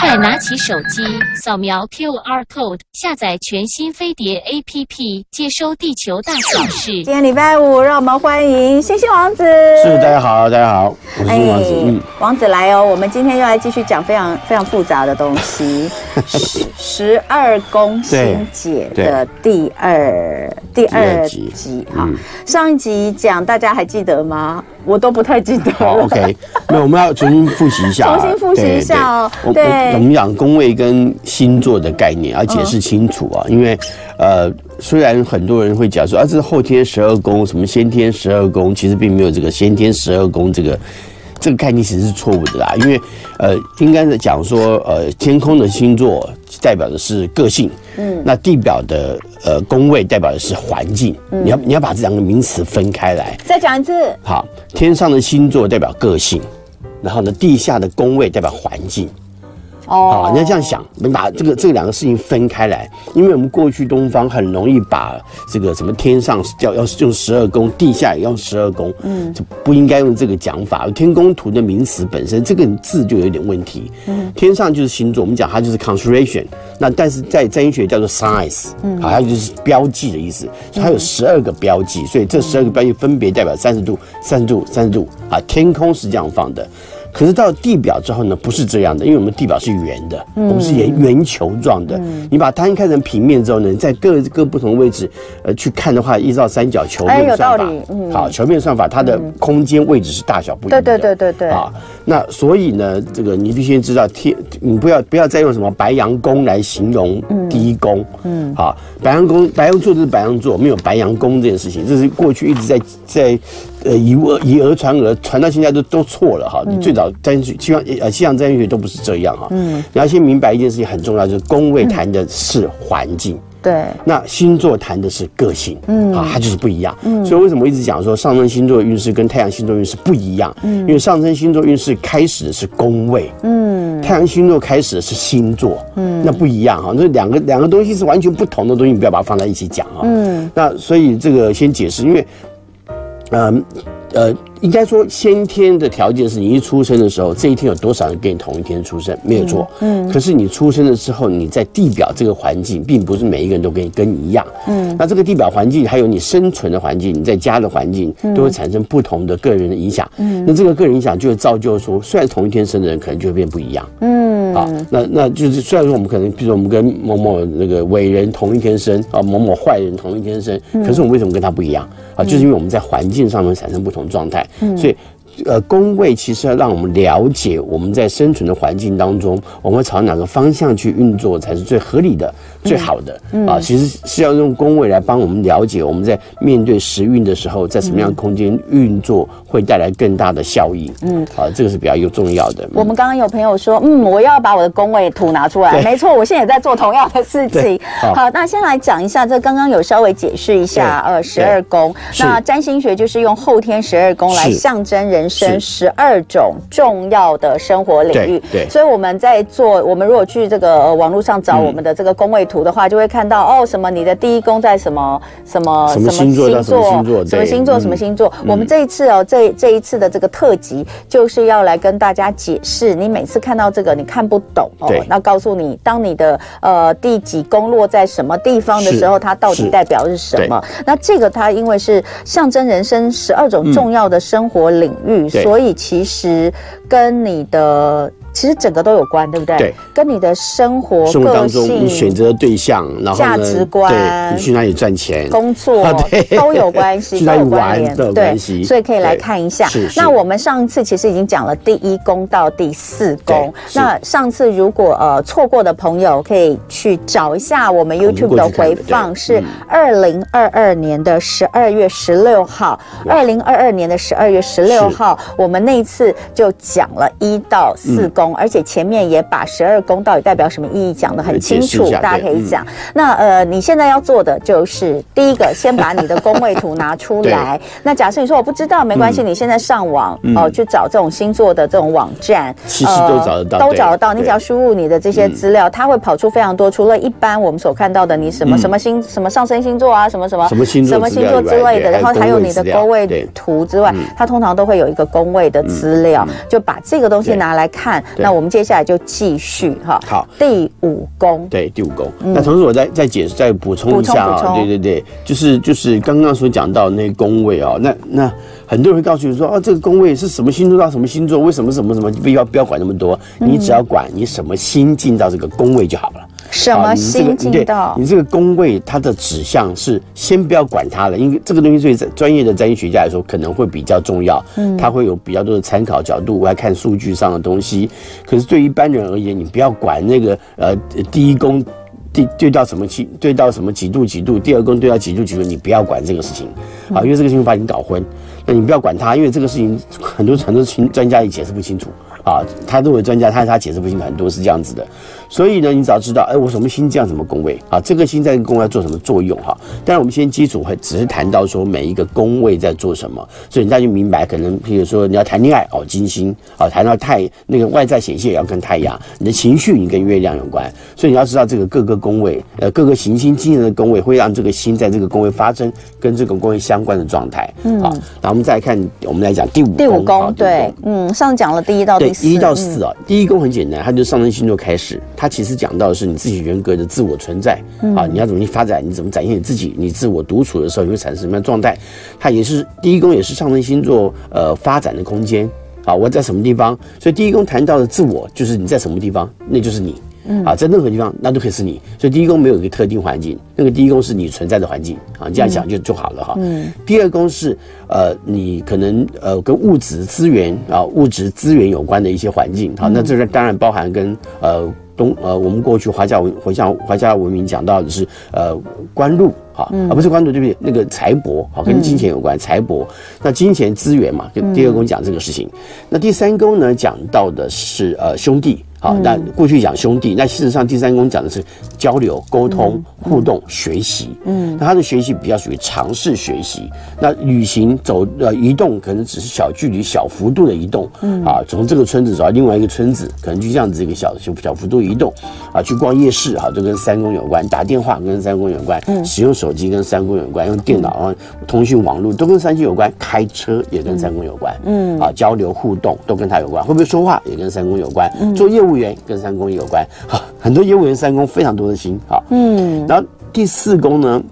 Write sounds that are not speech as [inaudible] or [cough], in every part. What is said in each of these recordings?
快拿起手机，扫描 QR code，下载全新飞碟 APP，接收地球大小事。今天礼拜五，让我们欢迎星星王子。是，大家好，大家好，我是星星王子。哎、嗯，王子来哦，我们今天又来继续讲非常非常复杂的东西，[laughs] 十二宫心解的第二第二集。哈、嗯，上一集讲，大家还记得吗？我都不太记得了。好，OK，那我们要重新复习一下，[laughs] 重新复习一下哦。对，我们讲宫位跟星座的概念，要解释清楚啊。因为，呃，虽然很多人会讲说啊，这是后天十二宫，什么先天十二宫，其实并没有这个先天十二宫这个这个概念，其实是错误的啦。因为，呃，应该是讲说，呃，天空的星座代表的是个性，嗯，那地表的。呃，宫位代表的是环境，嗯、你要你要把这两个名词分开来。再讲一次。好，天上的星座代表个性，然后呢，地下的宫位代表环境。哦，你要这样想，我们把这个这两个事情分开来，因为我们过去东方很容易把这个什么天上叫要用十二宫，地下也要十二宫，嗯，就不应该用这个讲法。天宫图的名词本身这个字就有点问题。嗯，天上就是星座，我们讲它就是 constellation，那但是在占星学叫做 signs，嗯，好像就是标记的意思，它有十二个标记，所以这十二个标记分别代表三十度、三十度、三十度啊，天空是这样放的。可是到地表之后呢，不是这样的，因为我们地表是圆的，嗯、我们是圆圆球状的。嗯、你把它摊开成平面之后呢，在各各不同位置，呃，去看的话，依照三角球面算法，哎嗯、好，球面算法，它的空间位置是大小不一样的。对对对对对。啊，那所以呢，这个你必须知道天，你不要不要再用什么白羊宫来形容第一宫。嗯。嗯好，白羊宫白羊座就是白羊座，没有白羊宫这件事情，这是过去一直在在。呃，以讹以讹传讹，传到现在都都错了哈。你最早占星学，希望呃西洋占星学都不是这样哈。嗯，你要先明白一件事情很重要，就是宫位谈的是环境，对。那星座谈的是个性，嗯，啊，它就是不一样。嗯，所以为什么我一直讲说上升星座运势跟太阳星座运势不一样？嗯，因为上升星座运势开始的是宫位，嗯，太阳星座开始的是星座，嗯，那不一样哈。那两个两个东西是完全不同的东西，你不要把它放在一起讲哈。嗯，那所以这个先解释，因为。嗯，呃，应该说先天的条件是你一出生的时候，这一天有多少人跟你同一天出生，没有错。嗯。可是你出生了之后，你在地表这个环境，并不是每一个人都跟你跟你一样。嗯。那这个地表环境，还有你生存的环境，你在家的环境，都会产生不同的个人的影响。嗯。那这个个人影响就会造就出，虽然同一天生的人，可能就会变不一样。嗯。啊，那那就是虽然说我们可能，比如说我们跟某某那个伟人同一天生，啊，某某坏人同一天生，可是我们为什么跟他不一样？啊，就是因为我们在环境上面产生不同状态，所以。呃，宫位其实要让我们了解我们在生存的环境当中，我们朝哪个方向去运作才是最合理的、最好的啊。其实是要用宫位来帮我们了解我们在面对时运的时候，在什么样的空间运作会带来更大的效益。嗯，好，这个是比较有重要的。我们刚刚有朋友说，嗯，我要把我的宫位图拿出来。没错，我现在也在做同样的事情。好，那先来讲一下，这刚刚有稍微解释一下，呃，十二宫。那占星学就是用后天十二宫来象征人。人生十二种重要的生活领域，对，对，所以我们在做，我们如果去这个网络上找我们的这个宫位图的话，就会看到哦，什么你的第一宫在什么什么什么星座，什么星座，什么星座，什么星座。我们这一次哦，这这一次的这个特辑就是要来跟大家解释，你每次看到这个你看不懂哦，那告诉你，当你的呃第几宫落在什么地方的时候，它到底代表是什么？那这个它因为是象征人生十二种重要的生活领域。所以其实跟你的。其实整个都有关，对不对？对，跟你的生活、生活当中你选择的对象，然后价值观，对，你去哪里赚钱、工作，[laughs] 都有关系，[laughs] 去哪里玩都有关系。所以可以来看一下。那我们上一次其实已经讲了第一宫到第四宫。那上次如果呃错过的朋友，可以去找一下我们 YouTube 的回放，是二零二二年的十二月十六号。二零二二年的十二月十六号，我们那一次就讲了一到四宫。而且前面也把十二宫到底代表什么意义讲得很清楚，大家可以讲。嗯、那呃，你现在要做的就是第一个，先把你的宫位图拿出 [laughs] 来。那假设你说我不知道，没关系，嗯、你现在上网哦、去找这种星座的这种网站，其实都找得到，都找得到。你只要输入你的这些资料，它会跑出非常多。除了一般我们所看到的，你什么什么星什么上升星座啊，什么什么什么星座什么星座之类的，然后还有你的宫位图之外，它通常都会有一个宫位的资料，就把这个东西拿来看。那我们接下来就继续哈。好，第五宫。对，第五宫。嗯、那同时我再再解释、再补充一下啊。对对对，就是就是刚刚所讲到那宫位啊，那那很多人会告诉你说，哦，这个宫位是什么星座到什么星座？为什么什么什么？不要不要管那么多，你只要管你什么星进到这个宫位就好了。什么心境到你这个宫位，它的指向是先不要管它了，因为这个东西对专业的占星学家来说可能会比较重要，嗯，它会有比较多的参考角度，我来看数据上的东西。可是对一般人而言，你不要管那个呃第一宫对对到什么气，对到什么几度几度，第二宫对到几度几度，你不要管这个事情啊，因为这个事情把你搞昏。那你不要管它，因为这个事情很多很多专专家也解释不清楚啊。他认为专家，他他解释不清楚，很多是这样子的。所以呢，你只要知道，哎，我什么星降什么宫位啊？这个星在宫位要做什么作用哈？但是，我们先基础会只是谈到说每一个宫位在做什么，所以大家就明白，可能譬如说你要谈恋爱哦，金星啊，谈到太那个外在显现也要跟太阳，你的情绪你跟月亮有关，所以你要知道这个各个宫位，呃，各个行星经营的宫位会让这个星在这个宫位发生跟这个宫位相关的状态。嗯，好，那我们再来看，我们来讲第五第五宫，对，嗯，上次讲了第一到第四，一到四啊，第一宫很简单，它就上升星座开始。它其实讲到的是你自己人格的自我存在啊，你要怎么去发展，你怎么展现你自己，你自我独处的时候你会产生什么样的状态？它也是第一宫，也是上升星座呃发展的空间啊。我在什么地方？所以第一宫谈到的自我，就是你在什么地方，那就是你。嗯啊，在任何地方那都可以是你，所以第一宫没有一个特定环境，那个第一宫是你存在的环境啊，你这样想就就好了哈。嗯，第二宫是呃，你可能呃跟物质资源啊，物质资源有关的一些环境，好，那这个当然包含跟呃东呃我们过去华夏文华夏华夏文明讲到的是呃官禄啊，而不是官禄对不对？那个财帛好，跟金钱有关，财帛，那金钱资源嘛，就第二宫讲这个事情。那第三宫呢，讲到的是呃兄弟。好，那过去讲兄弟，那事实上第三宫讲的是交流、沟通、互动、学习。嗯，那他的学习比较属于尝试学习。那旅行走呃移动，可能只是小距离、小幅度的移动。嗯，啊，从这个村子走到另外一个村子，可能就这样子一个小小小幅度移动。啊，去逛夜市，哈，都跟三宫有关。打电话跟三宫有关。嗯，使用手机跟三宫有关。用电脑啊，通讯网络都跟三宫有关。开车也跟三宫有关。嗯，啊，交流互动都跟他有关。会不会说话也跟三宫有关。嗯，做业务。业务员跟三宫有关，好，很多业务员三宫非常多的心，好，嗯，然后第四宫呢，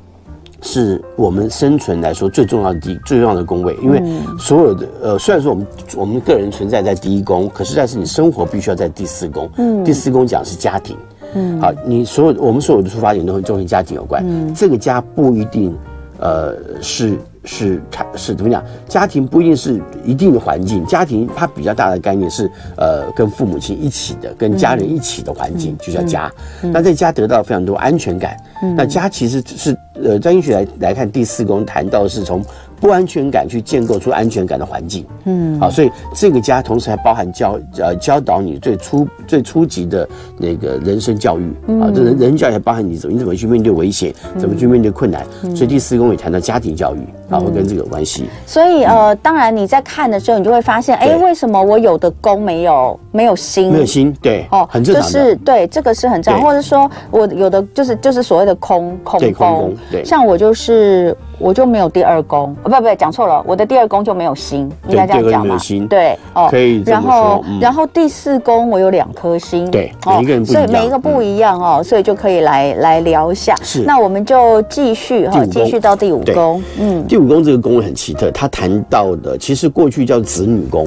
是我们生存来说最重要的第最重要的宫位，因为所有的呃，虽然说我们我们个人存在在第一宫，可是但是你生活必须要在第四宫，嗯，第四宫讲是家庭，嗯，好，你所有我们所有的出发点都会跟家庭有关，嗯，这个家不一定呃是。是，产是怎么讲？家庭不一定是一定的环境，家庭它比较大的概念是，呃，跟父母亲一起的，跟家人一起的环境，就叫家。那在家得到非常多安全感。那家其实是，呃，占星学来来看，第四宫谈到的是从。不安全感去建构出安全感的环境，嗯，好，所以这个家同时还包含教呃教导你最初最初级的那个人生教育，啊，这人人教育还包含你怎么你怎么去面对危险，怎么去面对困难，所以第四宫也谈到家庭教育，啊，会跟这个有关系。所以呃，当然你在看的时候，你就会发现，哎，为什么我有的宫没有没有心？没有心，对，哦，很正常，就是对这个是很正常，或者说我有的就是就是所谓的空空宫，对，像我就是。我就没有第二宫，不不，讲错了，我的第二宫就没有星，应该这样讲嘛？对，哦，可以。然后，然后第四宫我有两颗星，对，每一个人不一样，所以每一个不一样哦，所以就可以来来聊一下。是，那我们就继续哈，继续到第五宫。嗯，第五宫这个宫位很奇特，他谈到的其实过去叫子女宫，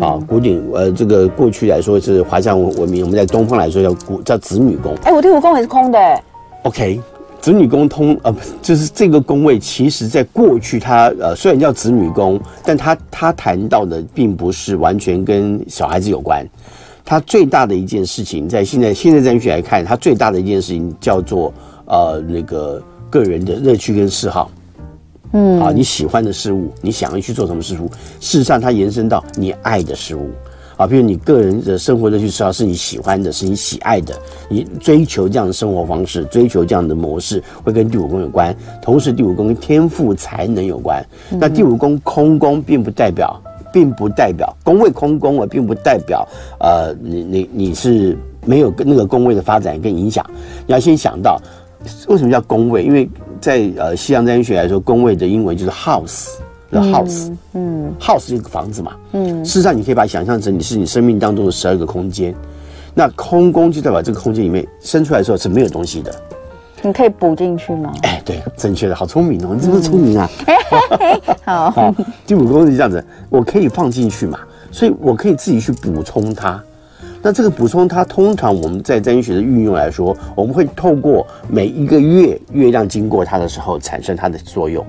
啊，古典呃，这个过去来说是华夏文明，我们在东方来说叫古叫子女宫。哎，我第五宫也是空的。OK。子女宫通呃，就是这个宫位，其实在过去它呃虽然叫子女宫，但它它谈到的并不是完全跟小孩子有关。它最大的一件事情，在现在现在占星学来看，它最大的一件事情叫做呃那个个人的乐趣跟嗜好。嗯，啊，你喜欢的事物，你想要去做什么事物，事实上它延伸到你爱的事物。啊，比如你个人的生活的去知道是你喜欢的，是你喜爱的，你追求这样的生活方式，追求这样的模式，会跟第五宫有关。同时，第五宫跟天赋才能有关。那第五宫空宫，并不代表，并不代表宫位空宫啊，并不代表呃，你你你是没有跟那个宫位的发展跟影响。你要先想到为什么叫宫位，因为在呃西洋占星学来说，宫位的英文就是 house。的 house，嗯，house 是一个房子嘛，嗯，事实上你可以把它想象成你是你生命当中的十二个空间，那空宫就代表这个空间里面生出来的时候是没有东西的，你可以补进去吗？哎，对，正确的，好聪明哦，你是不是聪明啊？好，第五宫是这样子，我可以放进去嘛，所以我可以自己去补充它。那这个补充它，通常我们在占星学的运用来说，我们会透过每一个月月亮经过它的时候产生它的作用，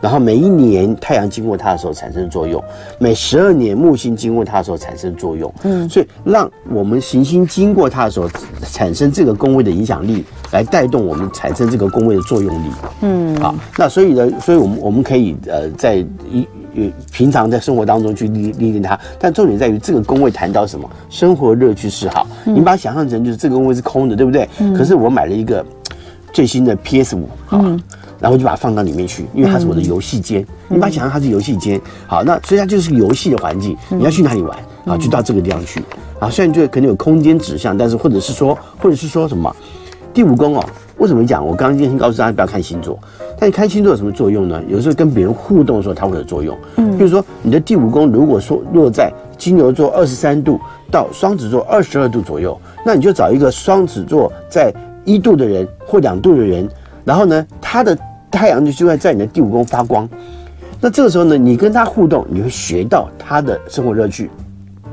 然后每一年太阳经过它的时候产生作用，每十二年木星经过它的时候产生作用。嗯，所以让我们行星经过它的时候产生这个宫位的影响力，来带动我们产生这个宫位的作用力。嗯，好，那所以呢，所以我们我们可以呃在一。平常在生活当中去历历练它，但重点在于这个宫位谈到什么？生活乐趣嗜好。嗯、你把它想象成就是这个宫位是空的，对不对？嗯、可是我买了一个最新的 PS 五，好吧，嗯、然后就把它放到里面去，因为它是我的游戏间。嗯、你把它想象它是游戏间，好，那所以它就是游戏的环境。你要去哪里玩？啊，就到这个地方去。啊，虽然就可能有空间指向，但是或者是说，或者是说什么？第五宫哦，为什么讲？我刚刚先告诉大家不要看星座。但你看星座有什么作用呢？有时候跟别人互动的时候，它会有作用。嗯，比如说你的第五宫如果说落在金牛座二十三度到双子座二十二度左右，那你就找一个双子座在一度的人或两度的人，然后呢，他的太阳就就会在你的第五宫发光。那这个时候呢，你跟他互动，你会学到他的生活乐趣。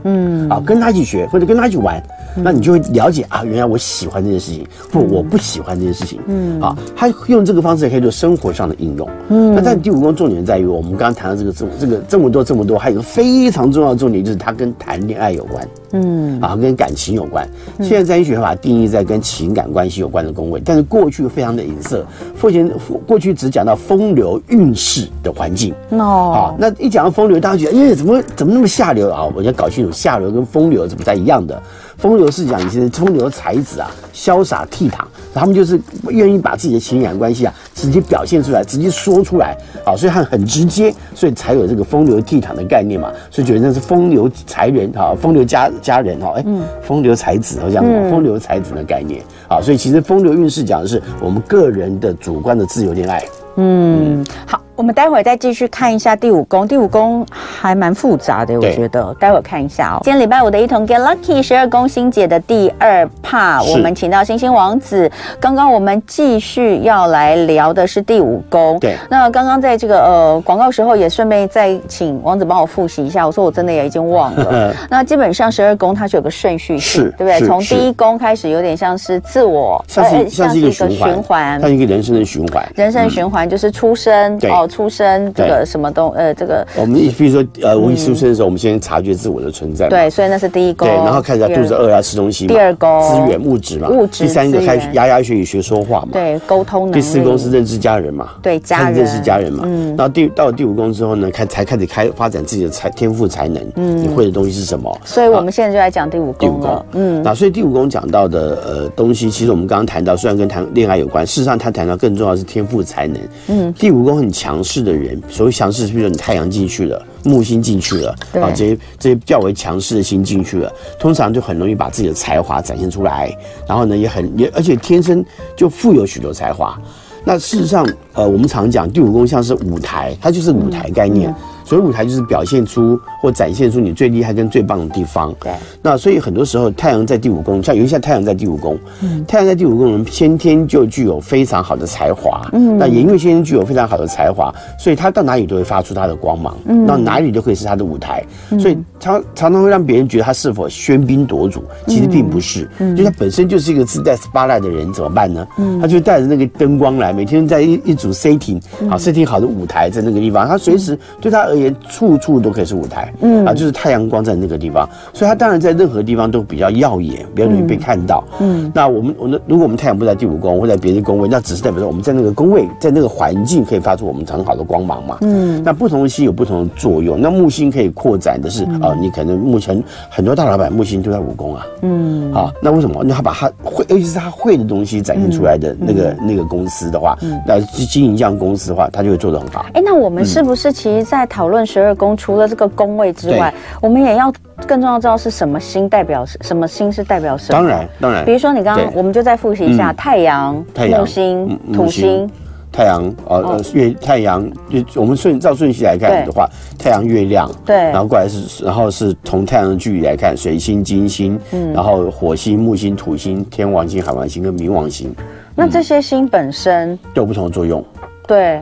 嗯，啊，跟他一起学或者跟他一起玩。那你就会了解啊，原来我喜欢这件事情，不，我不喜欢这件事情。嗯，啊，他用这个方式也可以做生活上的应用。嗯，那但第五宫重点在于，我们刚刚谈到这个这这个这么多这么多，还有一个非常重要的重点，就是它跟谈恋爱有关。嗯，啊，跟感情有关。现在占星学把它定义在跟情感关系有关的宫位，但是过去非常的隐色，目前过去只讲到风流运势的环境。哦，好，那一讲到风流，大家觉得，哎，怎么怎么那么下流啊？我要搞清楚下流跟风流是不太一样的。风流是讲以前的风流才子啊，潇洒倜傥，他们就是愿意把自己的情感关系啊直接表现出来，直接说出来啊，所以他很直接，所以才有这个风流倜傥的概念嘛，所以觉得那是风流才人啊，风流佳佳人哈，哎，风流才子好像风流才子的概念啊，所以其实风流运势讲的是我们个人的主观的自由恋爱。嗯，好。我们待会儿再继续看一下第五宫，第五宫还蛮复杂的，我觉得。待会儿看一下哦。今天礼拜五的一同 Get Lucky 十二宫星姐的第二 part，我们请到星星王子。刚刚我们继续要来聊的是第五宫。对。那刚刚在这个呃广告时候，也顺便再请王子帮我复习一下。我说我真的也已经忘了。[laughs] 那基本上十二宫它是有个顺序性，对不对？从第一宫开始，有点像是自我，像是像是一个循环，像一个人生的循环。人生的循环就是出生哦。出生这个什么东呃，这个我们比如说呃，我一出生的时候，我们先察觉自我的存在。对，所以那是第一宫。对，然后开始肚子饿要吃东西。第二宫资源物质嘛。物质。第三个开始牙牙学语学说话嘛。对，沟通。第四宫是认识家人嘛。对，家人。认识家人嘛。嗯。然后第到了第五宫之后呢，开才开始开发展自己的才天赋才能。嗯。你会的东西是什么？所以我们现在就来讲第五宫。第五宫。嗯。那所以第五宫讲到的呃东西，其实我们刚刚谈到，虽然跟谈恋爱有关，事实上他谈到更重要的是天赋才能。嗯。第五宫很强势的人，所谓强势。是，比如说你太阳进去了，木星进去了，啊，这些这些较为强势的星进去了，通常就很容易把自己的才华展现出来，然后呢，也很也而且天生就富有许多才华。那事实上，呃，我们常讲第五宫像是舞台，它就是舞台概念。嗯嗯所以舞台就是表现出或展现出你最厉害跟最棒的地方。对。那所以很多时候太阳在第五宫，像有一些太阳在第五宫，嗯，太阳在第五宫人先天就具有非常好的才华。嗯。那也因为先天具有非常好的才华，所以他到哪里都会发出他的光芒。嗯。到哪里都可以是他的舞台。嗯。所以他常常会让别人觉得他是否喧宾夺主，其实并不是。嗯。就他本身就是一个自带 spotlight 的人，怎么办呢？嗯。他就带着那个灯光来，每天在一一组 setting 好 setting 好的舞台在那个地方，他随时对他而言。也处处都可以是舞台，嗯啊，就是太阳光在那个地方，所以它当然在任何地方都比较耀眼，比较容易被看到。嗯，那我们我们如果我们太阳不在第五宫或在别的宫位，那只是代表说我们在那个宫位，在那个环境可以发出我们很好的光芒嘛。嗯，那不同的星有不同的作用。那木星可以扩展的是啊，你可能目前很多大老板木星都在五宫啊。嗯，啊，那为什么？那他把他会，尤其是他会的东西展现出来的那个那个公司的话，那经营这样公司的话，他就会做得很好。哎，那我们是不是其实在讨论十二宫，除了这个宫位之外，我们也要更重要知道是什么星代表什么星是代表什么？当然，当然。比如说你刚刚，我们就再复习一下：太阳、木星、土星。太阳呃呃月太阳，就我们顺照顺序来看的话，太阳月亮，对，然后过来是然后是从太阳的距离来看，水星、金星，嗯，然后火星、木星、土星、天王星、海王星跟冥王星。那这些星本身都有不同的作用，对。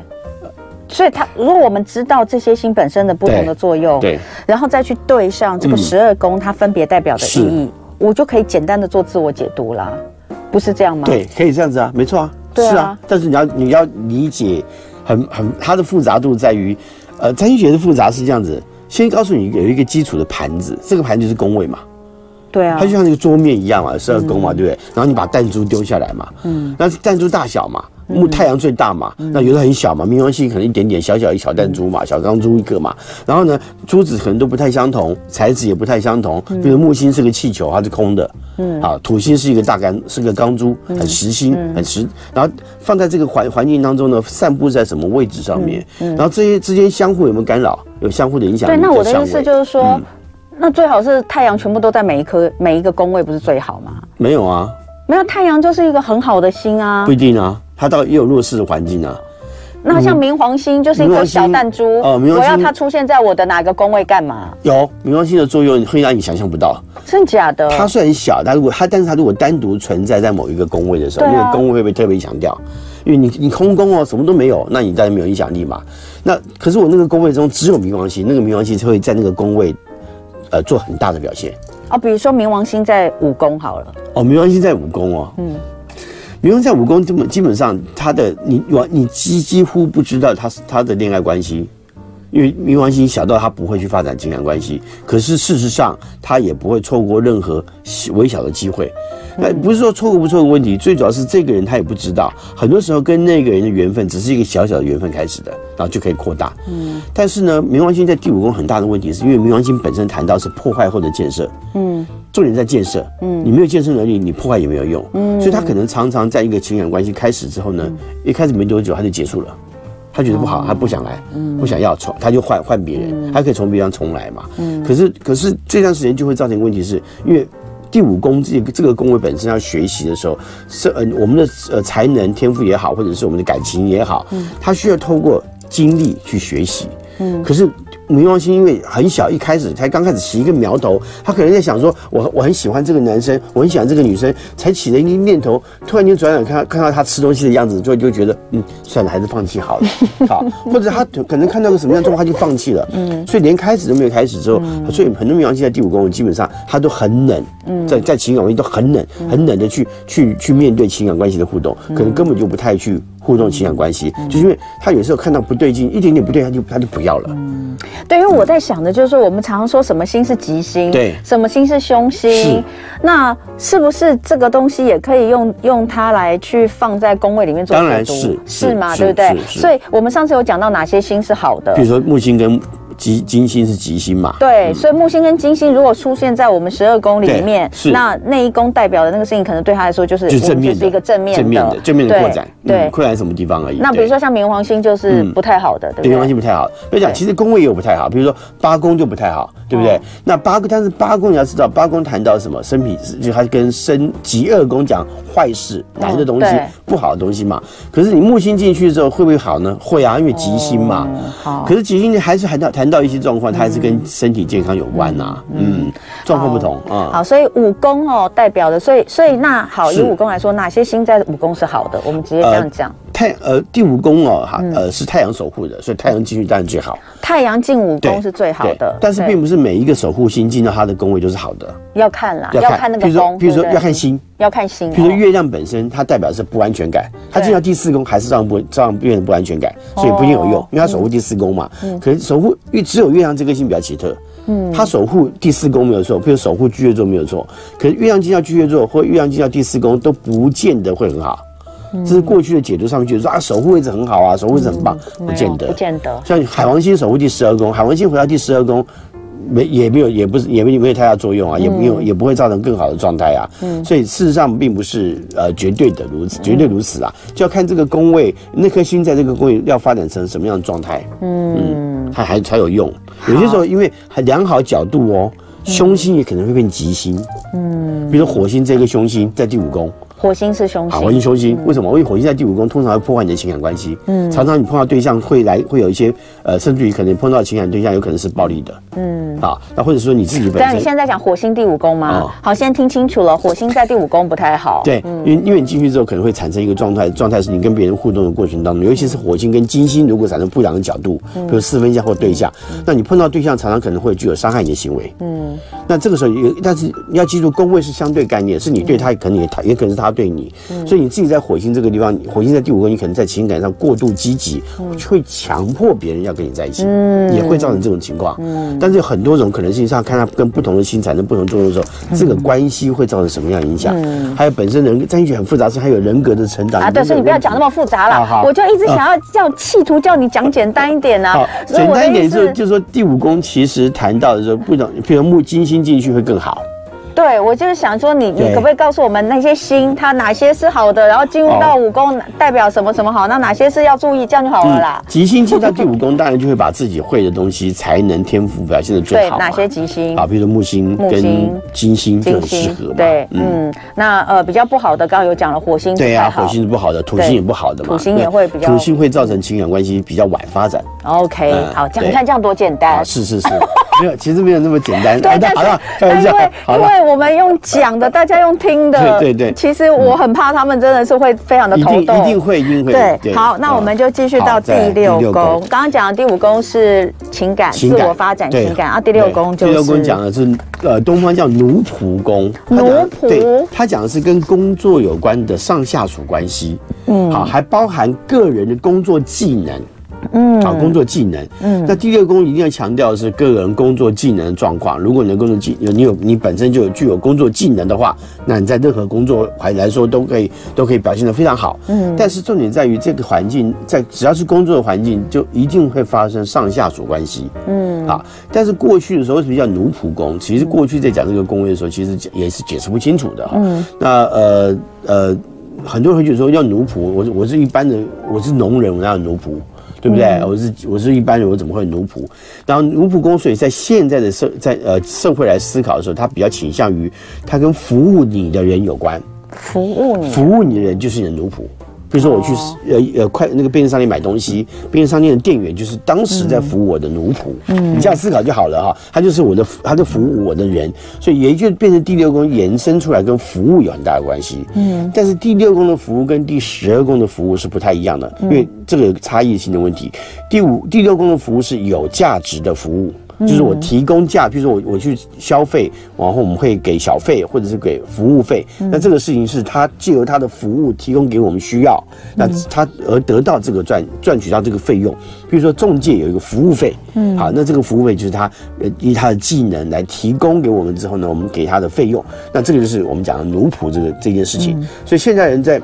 所以它，如果我们知道这些星本身的不同的作用，对，然后再去对上这个十二宫它分别代表的意义，我就可以简单的做自我解读啦，不是这样吗？对，可以这样子啊，没错啊，对啊，是啊。但是你要你要理解很，很很它的复杂度在于，呃，占星学的复杂是这样子，先告诉你有一个基础的盘子，这个盘就是宫位嘛。对啊，它就像那个桌面一样嘛，十二宫嘛，对不对？然后你把弹珠丢下来嘛，嗯，那弹珠大小嘛，木太阳最大嘛，那有的很小嘛，冥王星可能一点点小小一小弹珠嘛，小钢珠一个嘛。然后呢，珠子可能都不太相同，材质也不太相同。比如木星是个气球，它是空的，嗯，啊，土星是一个大钢，是个钢珠，很实心，很实。然后放在这个环环境当中呢，散布在什么位置上面？然后这些之间相互有没有干扰？有相互的影响。对，那我的意思就是说。那最好是太阳全部都在每一颗每一个宫位，不是最好吗？没有啊，没有太阳就是一个很好的星啊。不一定啊，它到也有弱势的环境啊。那像冥王星就是一颗小弹珠我要它出现在我的哪个宫位干嘛？有冥王星的作用会让你想象不到，真假的？它虽然小，但如果它，但是它如果单独存在在某一个宫位的时候，那个宫位会被特别强调，因为你你空宫哦，什么都没有，那你当然没有影响力嘛。那可是我那个宫位中只有冥王星，那个冥王星会在那个宫位。呃，做很大的表现哦，比如说冥王星在五宫好了哦，冥王星在五宫哦，嗯，不用在武功，基本基本上他的你完你几几乎不知道他是他的恋爱关系，因为冥王星小到他不会去发展情感关系，可是事实上他也不会错过任何微小的机会。那不是说错过不错过问题，最主要是这个人他也不知道，很多时候跟那个人的缘分只是一个小小的缘分开始的，然后就可以扩大。嗯，但是呢，冥王星在第五宫很大的问题是因为冥王星本身谈到是破坏后的建设，嗯，重点在建设，嗯，你没有建设能力，你破坏也没有用，嗯，所以他可能常常在一个情感关系开始之后呢，一开始没多久他就结束了，他觉得不好，他不想来，嗯，不想要重，他就换换别人，他可以从别地方重来嘛，嗯，可是可是这段时间就会造成问题是因为。第五宫这个这个宫位本身要学习的时候，是呃我们的呃才能天赋也好，或者是我们的感情也好，嗯，他需要透过经历去学习，嗯，可是。冥王星因为很小，一开始才刚开始起一个苗头，他可能在想说，我我很喜欢这个男生，我很喜欢这个女生，才起了一个念头，突然间转眼看到看到他吃东西的样子，就就觉得，嗯，算了，还是放弃好了，[laughs] 好，或者他可能看到个什么样状况，他就放弃了，嗯，所以连开始都没有开始之后，所以很多冥王星在第五宫，基本上他都很冷，嗯。在在情感关系都很冷，很冷的去去去面对情感关系的互动，可能根本就不太去。互动情感关系，就是因为他有时候看到不对劲，一点点不对，他就他就不要了。嗯，对，因为我在想的就是说，我们常常说什么心是吉星，对，什么星是凶星，是那是不是这个东西也可以用用它来去放在宫位里面做是，是吗？对不对？所以我们上次有讲到哪些星是好的，比如说木星跟。吉金星是吉星嘛？对，所以木星跟金星如果出现在我们十二宫里面，是那那一宫代表的那个事情，可能对他来说就是正面是一个正面正面的正面的扩展，对，扩展什么地方而已。那比如说像冥王星就是不太好的，对，冥王星不太好。所以讲，其实宫位也有不太好，比如说八宫就不太好，对不对？那八宫，但是八宫你要知道，八宫谈到什么？生平，就它跟生极二宫讲坏事、难的东西、不好的东西嘛。可是你木星进去之后会不会好呢？会啊，因为吉星嘛。好。可是吉星你还是谈到谈到一些状况，它。还是跟身体健康有关呐、啊，嗯，状况不同啊。好，所以武功哦，代表的，所以所以那好，以武功来说，哪些星在武功是好的？我们直接这样讲。太呃第五宫哦哈呃是太阳守护的，所以太阳进去当然最好。太阳进五宫是最好的，但是并不是每一个守护星进到它的宫位都是好的。要看啦，要看那个宫，比如说要看星，要看星。比如说月亮本身，它代表的是不安全感，它进到第四宫还是照样不照样变成不安全感，所以不一定有用，因为它守护第四宫嘛。可是守护月只有月亮这颗星比较奇特，嗯，它守护第四宫没有错，比如守护巨蟹座没有错，可是月亮进到巨蟹座或月亮进到第四宫都不见得会很好。这是过去的解读上面，觉得说啊，守护位置很好啊，守护位置很棒，不见得，不见得。像海王星守护第十二宫，海王星回到第十二宫，没也没有，也不是也没没有太大作用啊，也没有也不会造成更好的状态啊。嗯，所以事实上并不是呃绝对的如此，绝对如此啊，就要看这个宫位那颗星在这个宫位要发展成什么样的状态，嗯，它还才有用。有些时候因为很良好角度哦，凶星也可能会变吉星，嗯，比如说火星这个凶星在第五宫。火星是凶星，火星凶星，为什么？因为火星在第五宫，通常会破坏你的情感关系。嗯，常常你碰到对象会来，会有一些呃，甚至于可能碰到情感对象有可能是暴力的。嗯，啊，那或者说你自己本身。但你现在在讲火星第五宫吗？好，现在听清楚了，火星在第五宫不太好。[laughs] 对，因为因为你进去之后可能会产生一个状态，状态是你跟别人互动的过程当中，尤其是火星跟金星如果产生不良的角度，比如四分相或对象，那你碰到对象常常可能会具有伤害你的行为。嗯，那这个时候有，但是你要记住，宫位是相对概念，是你对他，可能也他也可能是他对你。所以你自己在火星这个地方，火星在第五宫，你可能在情感上过度积极，会强迫别人要跟你在一起，也会造成这种情况。但是有很多种可能性上，看他跟不同的星产生不同作用的时候，这个关系会造成什么样影响？还有本身人在一起很复杂，是还有人格的成长啊。对，所以你不要讲那么复杂了，我就一直想要叫企图叫你讲简单一点呢。好，简单一点就是就是说第五宫其实谈到的时候，不能比如木金星进去会更好。对，我就是想说你，你你可不可以告诉我们那些星，它哪些是好的，然后进入到五宫代表什么什么好？那哪些是要注意，这样就好了啦。吉星进到第五宫，当然就会把自己会的东西、才能、天赋表现的最好。对，哪些吉星？啊，比如说木星跟金星就很适合。对，嗯，那呃比较不好的，刚刚有讲了，火星对啊，火星是不好的，土星也不好的嘛。土星也会比较，土星会造成情感关系比较晚发展。OK，好，这样你看这样多简单。是是是，没有，其实没有那么简单。对，好了，开玩笑。因为因为我们用讲。的大家用听的，对对对。其实我很怕他们真的是会非常的头痛，一定会，一定会。对，好，那我们就继续到第六宫。刚刚讲的第五宫是情感、自我发展、情感啊，第六宫就是。第六宫讲的是呃，东方叫奴仆宫。奴仆，他讲的是跟工作有关的上下属关系。嗯，好，还包含个人的工作技能。嗯，啊，工作技能。嗯，那第六宫一定要强调的是个人工作技能的状况。如果你的工作技有你有你本身就有具有工作技能的话，那你在任何工作环来说都可以都可以表现得非常好。嗯，但是重点在于这个环境，在只要是工作的环境，就一定会发生上下属关系。嗯，啊，但是过去的时候为什么叫奴仆宫？其实过去在讲这个宫位的时候，其实也是解释不清楚的哈。嗯，那呃呃，很多人会觉得说要奴仆，我我是一般的，我是农人，我哪有奴仆？对不对？嗯、我是我是一般人，我怎么会奴仆？然后奴仆公，所以在现在的社在呃社会来思考的时候，他比较倾向于他跟服务你的人有关。服务你，服务你的人就是你的奴仆。比如说我去呃呃快那个便利商店买东西，便利商店的店员就是当时在服务我的奴仆。嗯，你这样思考就好了哈，他就是我的，他就服务我的人，所以也就变成第六宫延伸出来跟服务有很大的关系。嗯，但是第六宫的服务跟第十二宫的服务是不太一样的，因为这个差异性的问题。第五第六宫的服务是有价值的服务。就是我提供价，比如说我我去消费，然后我们会给小费或者是给服务费。那这个事情是他借由他的服务提供给我们需要，那他而得到这个赚赚取到这个费用。比如说中介有一个服务费，嗯，好，那这个服务费就是他呃以他的技能来提供给我们之后呢，我们给他的费用。那这个就是我们讲的奴仆这个这件事情。所以现在人在。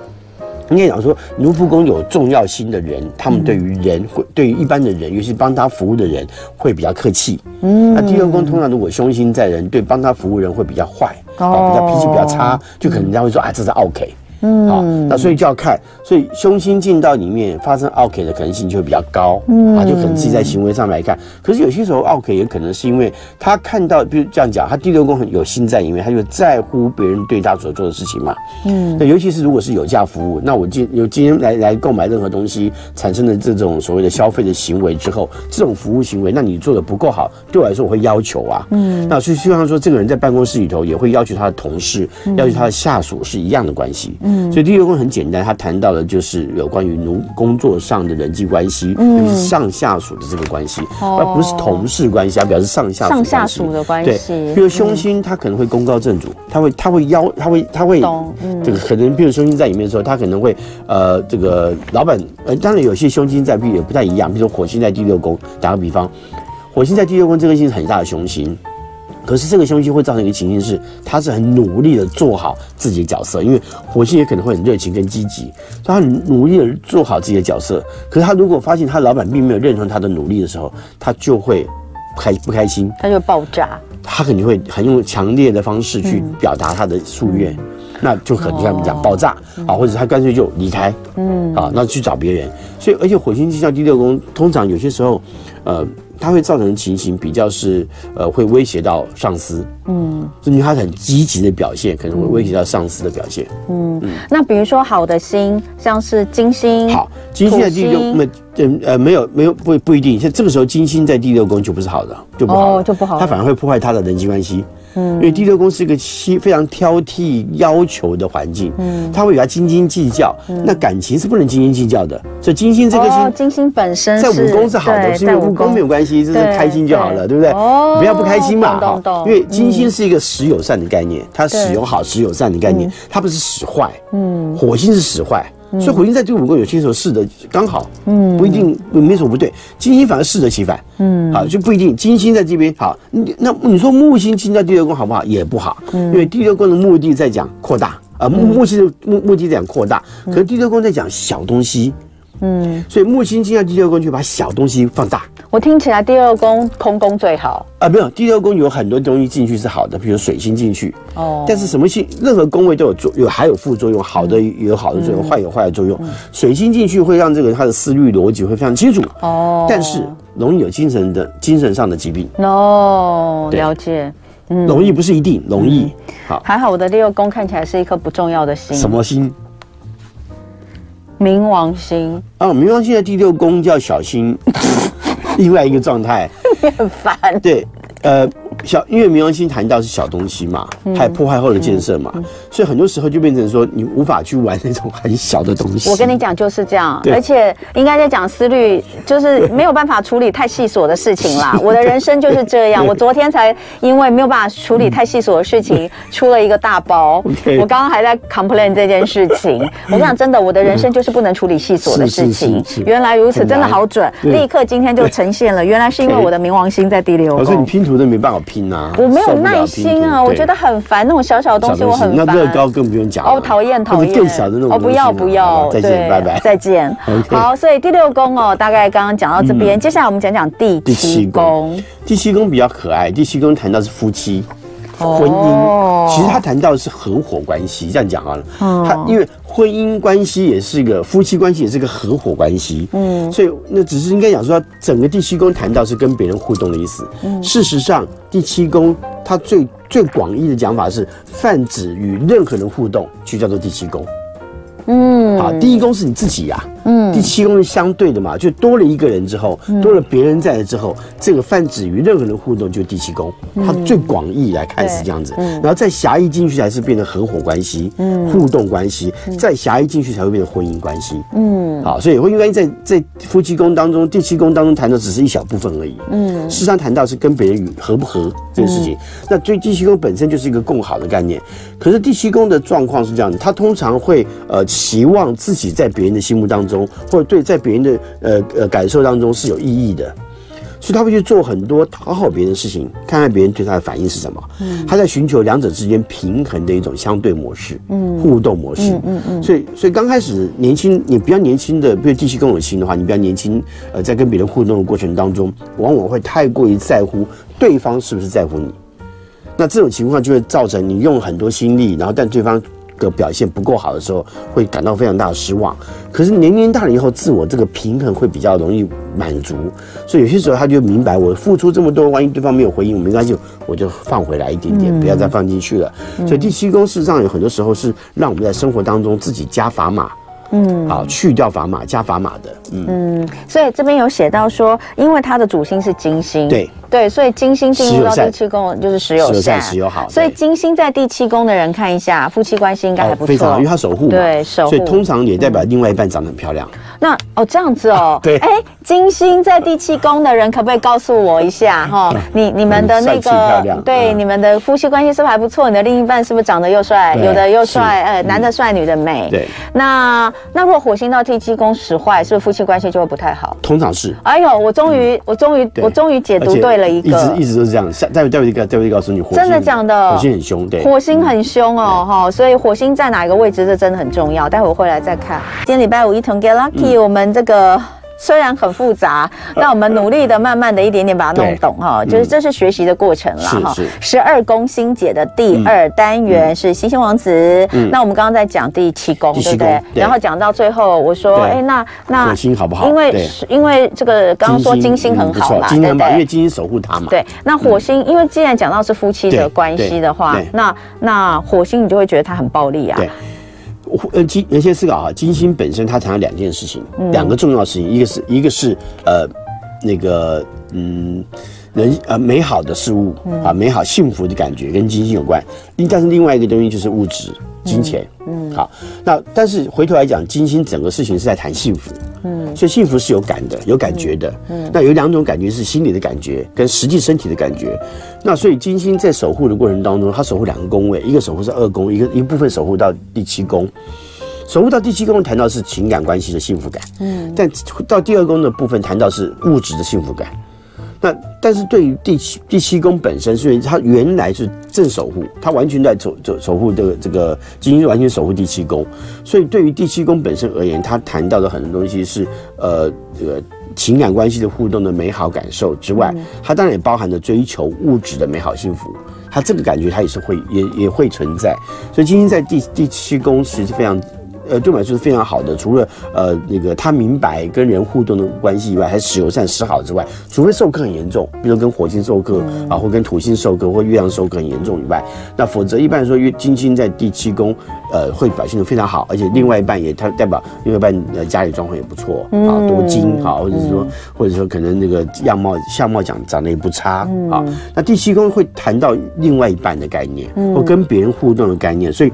应该讲说，奴仆宫有重要心的人，他们对于人会，对于一般的人，尤其帮他服务的人，会比较客气。嗯，那第六宫通常如果凶心在人，对帮他服务人会比较坏，哦，比较脾气比较差，就可能人家会说啊，这是奥客。嗯，好，那所以就要看，所以胸心进到里面发生 OK 的可能性就会比较高，嗯，啊，就可能自己在行为上来看。可是有些时候 OK 也可能是因为他看到，比如这样讲，他第六宫很有心在里面，他就在乎别人对他所做的事情嘛，嗯，那尤其是如果是有价服务，那我今有今天来来购买任何东西产生的这种所谓的消费的行为之后，这种服务行为，那你做的不够好，对我来说我会要求啊，嗯，那所以希望说这个人在办公室里头也会要求他的同事，要求他的下属是一样的关系，嗯。所以第六宫很简单，他谈到的就是有关于奴工作上的人际关系，嗯，就是上下属的这个关系，而不是同事关系，他表示上下属上下属的关系。对，比如凶星，他可能会功高震主，他会他会邀他会他会这个可能，比如凶星在里面的时候，他可能会呃这个老板呃，当然有些凶星在，比如也不太一样，比如说火星在第六宫，打个比方，火星在第六宫这个星是很大的凶星。可是这个凶星会造成一个情形是，他是很努力的做好自己的角色，因为火星也可能会很热情跟积极，所以他努力的做好自己的角色。可是他如果发现他老板并没有认同他的努力的时候，他就会开不开心，他就爆炸，他肯定会很用强烈的方式去表达他的夙愿，嗯、那就可能像你讲爆炸啊，或者他干脆就离开，嗯，啊，那去找别人。所以而且火星进到第六宫，通常有些时候，呃。它会造成情形比较是呃会威胁到上司，嗯，所以他很积极的表现可能会威胁到上司的表现，嗯，嗯，那比如说好的星，像是金星，好，金星在第六，那呃没有没有不不一定，像这个时候金星在第六宫就不是好的，就不好，哦，就不好，它反而会破坏他的人际关系。嗯，因为第六宫是一个非常挑剔要求的环境，嗯，他会给他斤斤计较，那感情是不能斤斤计较的。所以金星这个星，金星本身在五宫是好的，是因为五宫没有关系，就是开心就好了，对不对？哦，不要不开心嘛，哈。因为金星是一个使友善的概念，它使用好，使友善的概念，它不是使坏。嗯，火星是使坏。所以火星在第五宫有些时候适得刚好，嗯，不一定没什么不对。金星反而适得其反，嗯，好就不一定。金星在这边好，那你说木星进到第六宫好不好？也不好，因为第六宫的目的在讲扩大，啊，木木星的目目的在讲扩大，可是第六宫在讲小东西。嗯，所以木星进到第六宫，去把小东西放大。我听起来第二宫空宫最好。啊，没有第六宫有很多东西进去是好的，比如水星进去。哦。但是什么星，任何宫位都有作有还有副作用，好的有好的作用，坏有坏的作用。水星进去会让这个他的思虑逻辑会非常清楚。哦，但是容易有精神的精神上的疾病。哦。了解，嗯，容易不是一定容易。好，还好我的第六宫看起来是一颗不重要的星，什么星？冥王星啊，冥王星的第六宫叫小心，另外一个状态，[laughs] 很烦。对，呃。小，因为冥王星谈到是小东西嘛，还有破坏后的建设嘛，所以很多时候就变成说你无法去玩那种很小的东西。我跟你讲就是这样，而且应该在讲思虑，就是没有办法处理太细琐的事情啦。[laughs] 我的人生就是这样，我昨天才因为没有办法处理太细琐的事情，[laughs] 出了一个大包。我刚刚还在 complain 这件事情。[laughs] 我跟你讲真的，我的人生就是不能处理细琐的事情。原来如此，真的好准，立刻今天就呈现了。原来是因为我的冥王星在第六宫。我说你拼图都没办法。拼啊！我没有耐心啊，我觉得很烦那种小小的东西，我很烦。那乐高更不用讲哦，讨厌讨厌。更小的那种。哦，不要不要，再见，拜拜，再见。好，所以第六宫哦，大概刚刚讲到这边，接下来我们讲讲第七宫。第七宫比较可爱，第七宫谈到是夫妻。婚姻，其实他谈到的是合伙关系，这样讲啊，他因为婚姻关系也是一个夫妻关系，也是一个合伙关系，嗯，所以那只是应该讲说，整个第七宫谈到是跟别人互动的意思。事实上，第七宫它最最广义的讲法是泛指与任何人互动，就叫做第七宫。嗯，好，第一宫是你自己呀，嗯，第七宫是相对的嘛，就多了一个人之后，多了别人在了之后，这个泛指与任何人互动就是第七宫，它最广义来看是这样子，然后再狭义进去才是变成合伙关系，嗯，互动关系，再狭义进去才会变成婚姻关系，嗯，好，所以婚姻关系在在夫妻宫当中，第七宫当中谈的只是一小部分而已，嗯，事实上谈到是跟别人与合不合这件事情，那对第七宫本身就是一个共好的概念，可是第七宫的状况是这样子，他通常会呃。期望自己在别人的心目当中，或者对在别人的呃呃感受当中是有意义的，所以他会去做很多讨好别人的事情，看看别人对他的反应是什么。嗯，他在寻求两者之间平衡的一种相对模式，嗯，互动模式。嗯嗯，嗯。所以所以刚开始年轻，你比较年轻的，比如第七宫有星的话，你比较年轻，呃，在跟别人互动的过程当中，往往会太过于在乎对方是不是在乎你。那这种情况就会造成你用很多心力，然后但对方。个表现不够好的时候，会感到非常大的失望。可是年龄大了以后，自我这个平衡会比较容易满足，所以有些时候他就明白，我付出这么多，万一对方没有回应，我没关系，我就放回来一点点，不要再放进去了。所以第七宫事实上有很多时候是让我们在生活当中自己加砝码。嗯，好，去掉砝码，加砝码的。嗯嗯，所以这边有写到说，因为它的主星是金星，对对，所以金星进入到第七宫就是时有善，时有好。所以金星在第七宫的人看一下，夫妻关系应该还不错，非常好，因为他守护嘛，对守护，所以通常也代表另外一半长得很漂亮。那哦这样子哦，[laughs] 对，哎，金星在第七宫的人可不可以告诉我一下哈？你你们的那个对你们的夫妻关系是不是还不错？你的另一半是不是长得又帅，有的又帅，呃，男的帅，女的美？对，那。那如果火星到第七宫使坏，是不是夫妻关系就会不太好？通常是。哎呦，我终于，我终于，我终于解读对了一个。一直一直都是这样。下再再一个，再一个告诉你，火真的讲的，火星很凶，对，火星很凶哦，哈，所以火星在哪一个位置，这真的很重要。待会我回来再看。今天礼拜五一同 get lucky，我们这个虽然很复杂，那我们努力的慢慢的一点点把它弄懂哈，就是这是学习的过程了哈。十二宫星解的第二单元是星星王子，那我们刚刚在讲第七宫，对不对？然后讲到最后，我说，哎，那那火星好不好？因为因为这个刚刚说金星很好嘛，对不对？因为金星守护它嘛。对，那火星，因为既然讲到是夫妻的关系的话，那那火星你就会觉得它很暴力啊。呃，金，你先思考啊，金星本身它谈了两件事情，两个重要事情，一个是一个是呃那个嗯人呃美好的事物啊，美好幸福的感觉跟金星有关，但是另外一个东西就是物质。金钱，嗯，好，那但是回头来讲，金星整个事情是在谈幸福，嗯，所以幸福是有感的，有感觉的，嗯，那有两种感觉是心理的感觉跟实际身体的感觉，那所以金星在守护的过程当中，它守护两个宫位，一个守护是二宫，一个一部分守护到第七宫，守护到第七宫谈到是情感关系的幸福感，嗯，但到第二宫的部分谈到是物质的幸福感。那但是对于第七第七宫本身，所以它原来是正守护，它完全在守守守护这个这个金星完全守护第七宫，所以对于第七宫本身而言，它谈到的很多东西是呃这个情感关系的互动的美好感受之外，它当然也包含着追求物质的美好幸福，它这个感觉它也是会也也会存在，所以金星在第第七宫其实非常。呃，对我来说是非常好的。除了呃那个他明白跟人互动的关系以外，还是使友善、使好之外，除非授课很严重，比如跟火星授课、嗯、啊，或跟土星授课，或月亮授课很严重以外，那否则一般来说，月金星在第七宫，呃，会表现得非常好，而且另外一半也他代表另外一半呃家里状况也不错啊，多金好，或者是说或者说可能那个样貌相貌讲长得也不差啊。那第七宫会谈到另外一半的概念，或跟别人互动的概念，所以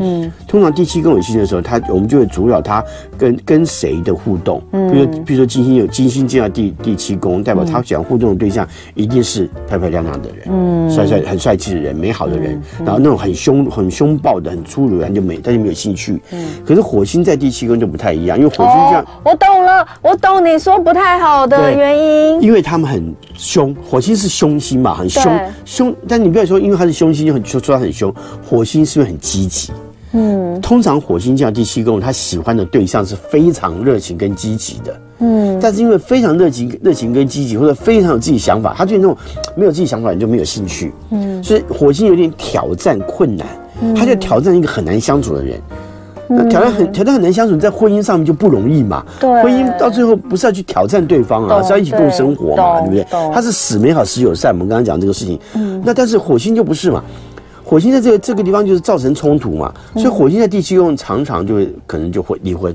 通常第七宫有星的时候，他我们就会。主要他跟跟谁的互动，比如比如说金星有金星进到第第七宫，代表他想互动的对象一定是漂漂亮亮的人，嗯，帅帅很帅气的人，美好的人，然后那种很凶很凶暴的很粗鲁的人就没他就没有兴趣，嗯，可是火星在第七宫就不太一样，因为火星这样，我懂了，我懂你说不太好的原因，因为他们很凶，火星是凶星嘛，很凶凶，但你不要说，因为他是凶星就很说说他很凶，火星是不是很积极？嗯，通常火星进到第七宫，他喜欢的对象是非常热情跟积极的。嗯，但是因为非常热情、热情跟积极，或者非常有自己想法，他对那种没有自己想法你就没有兴趣。嗯，所以火星有点挑战困难，他就挑战一个很难相处的人。那挑战很挑战很难相处，在婚姻上面就不容易嘛。对，婚姻到最后不是要去挑战对方啊，是要一起共生活嘛，对不对？他是死美好死友善，我们刚刚讲这个事情。嗯，那但是火星就不是嘛。火星在这个这个地方就是造成冲突嘛，所以火星在第七宫常常就会可能就会离婚。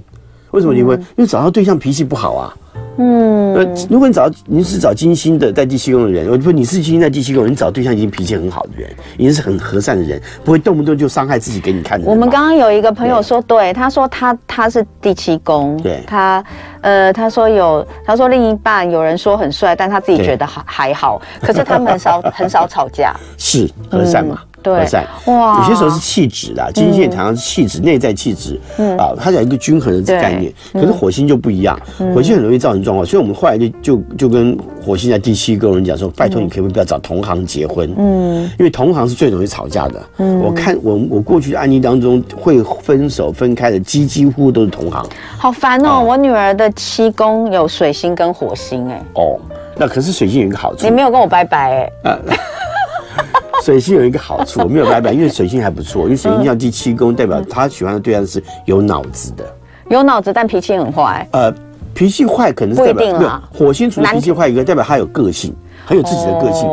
为什么离婚？因为找到对象脾气不好啊。嗯，呃，如果你找你是找金星的在第七宫的人，我不你是金星在第七宫，你找对象已经脾气很好的人，已经是很和善的人，不会动不动就伤害自己给你看的。我们刚刚有一个朋友说，对，他说他他是第七宫，对，他呃他说有他说另一半有人说很帅，但他自己觉得还还好，可是他们很少很少吵架，[laughs] 是和善嘛。对，哇，有些时候是气质啦，金星也常常是气质，内在气质，嗯。啊，它讲一个均衡的概念。可是火星就不一样，火星很容易造成状况，所以我们后来就就就跟火星在第七宫人讲说，拜托你可不可以不要找同行结婚？嗯，因为同行是最容易吵架的。嗯，我看我我过去的案例当中，会分手分开的几几乎都是同行。好烦哦，我女儿的七宫有水星跟火星，哎，哦，那可是水星有一个好处，你没有跟我拜拜，哎。[laughs] 水星有一个好处，我没有拜拜，因为水星还不错，因为水星要第七宫，代表他喜欢的对象是有脑子的，有脑子但脾气很坏。呃，脾气坏可能是代表没有火星除了脾气坏，一个代表他有个性，很有自己的个性，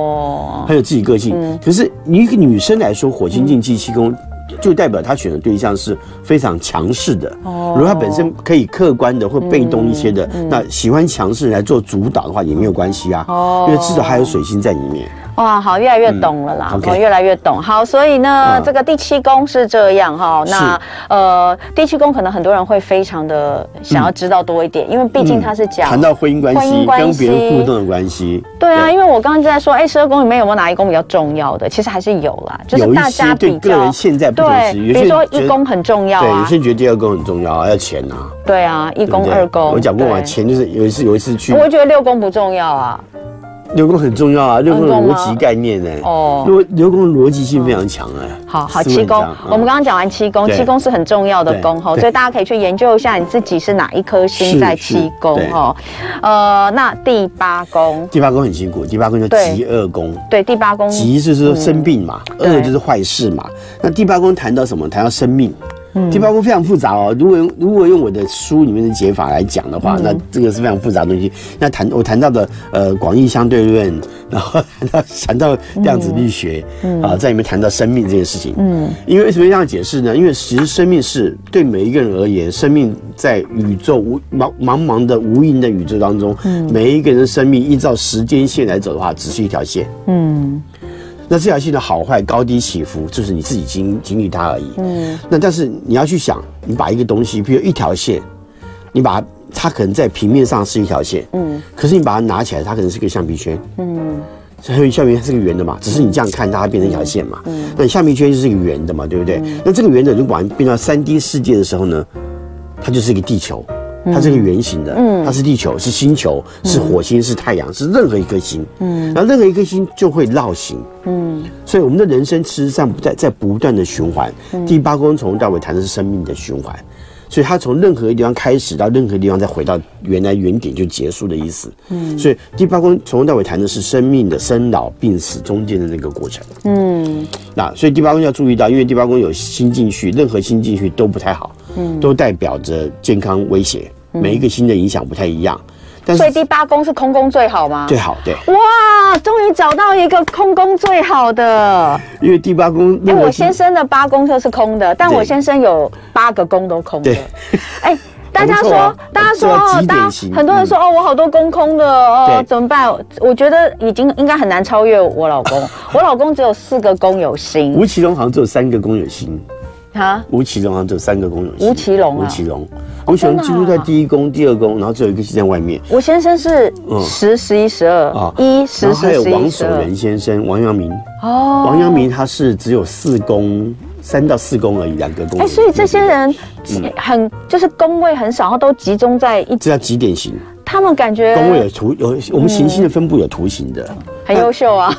很有自己个性。可是你一个女生来说，火星进第七宫，就代表她选的对象是非常强势的。如果她本身可以客观的或被动一些的，那喜欢强势来做主导的话也没有关系啊，因为至少还有水星在里面。哇，好，越来越懂了啦，我越来越懂。好，所以呢，这个第七宫是这样哈。那呃，第七宫可能很多人会非常的想要知道多一点，因为毕竟它是讲谈到婚姻关系、跟别人互动的关系。对啊，因为我刚刚就在说，哎，十二宫里面有没有哪一宫比较重要的？其实还是有啦，就是大家比较。对个人现在不同时，比如说一宫很重要，对，有些人觉得第二宫很重要，要钱呐。对啊，一宫二宫。我讲过嘛，钱就是有一次有一次去，我会觉得六宫不重要啊。流宫很重要啊，流宫的逻辑概念呢。哦，流流宫的逻辑性非常强哎。好好，七宫，我们刚刚讲完七宫，七宫是很重要的宫哈，所以大家可以去研究一下你自己是哪一颗星在七宫哈。呃，那第八宫，第八宫很辛苦，第八宫叫极恶宫。对，第八宫极就是说生病嘛，厄就是坏事嘛。那第八宫谈到什么？谈到生命。第八宫非常复杂哦。如果用如果用我的书里面的解法来讲的话，嗯、那这个是非常复杂的东西。那谈我谈到的呃广义相对论，[laughs] 然后谈到谈到量子力学，嗯、啊，在里面谈到生命这件事情。嗯，因为为什么这样解释呢？因为其实生命是对每一个人而言，生命在宇宙无茫茫茫的无垠的宇宙当中，嗯、每一个人的生命依照时间线来走的话，只是一条线。嗯。那这条线的好坏、高低起伏，就是你自己经经历它而已。嗯。那但是你要去想，你把一个东西，比如一条线，你把它，它可能在平面上是一条线，嗯。可是你把它拿起来，它可能是个橡皮圈，嗯。所以橡皮圈是个圆的嘛，只是你这样看它，变成一条线嘛。嗯。那橡皮圈就是一个圆的嘛，对不对？嗯。那这个圆的，如果把它变到三 D 世界的时候呢，它就是一个地球。它是个圆形的，嗯，它是地球，是星球，是火星，是太阳，是任何一颗星，嗯，然后任何一颗星就会绕行，嗯，所以我们的人生事实上在在不断的循环。第八宫从头到尾谈的是生命的循环，所以它从任何地方开始到任何地方再回到原来原点就结束的意思，嗯，所以第八宫从头到尾谈的是生命的生老病死中间的那个过程，嗯，那所以第八宫要注意到，因为第八宫有星进去，任何星进去都不太好。嗯，都代表着健康威胁，每一个新的影响不太一样。但是，所以第八宫是空宫最好吗？最好，对。哇，终于找到一个空宫最好的。因为第八宫，因为我先生的八宫就是空的，但我先生有八个宫都空的。对。哎，大家说，大家说，哦大家很多人说哦，我好多宫空的哦，怎么办？我觉得已经应该很难超越我老公。我老公只有四个宫有星，吴奇隆好像只有三个宫有星。啊，吴奇隆好像只有三个宫有星。吴奇隆，吴奇隆，吴奇隆几乎在第一宫、第二宫，然后只有一个戏在外面。我先生是十、十一、十二啊，一、十、十、还有王守仁先生，王阳明。哦，王阳明他是只有四宫，三到四宫而已，两个宫。哎，所以这些人很就是宫位很少，然后都集中在一。这叫几点型？他们感觉宫位有图有，我们行星的分布有图形的，很优秀啊。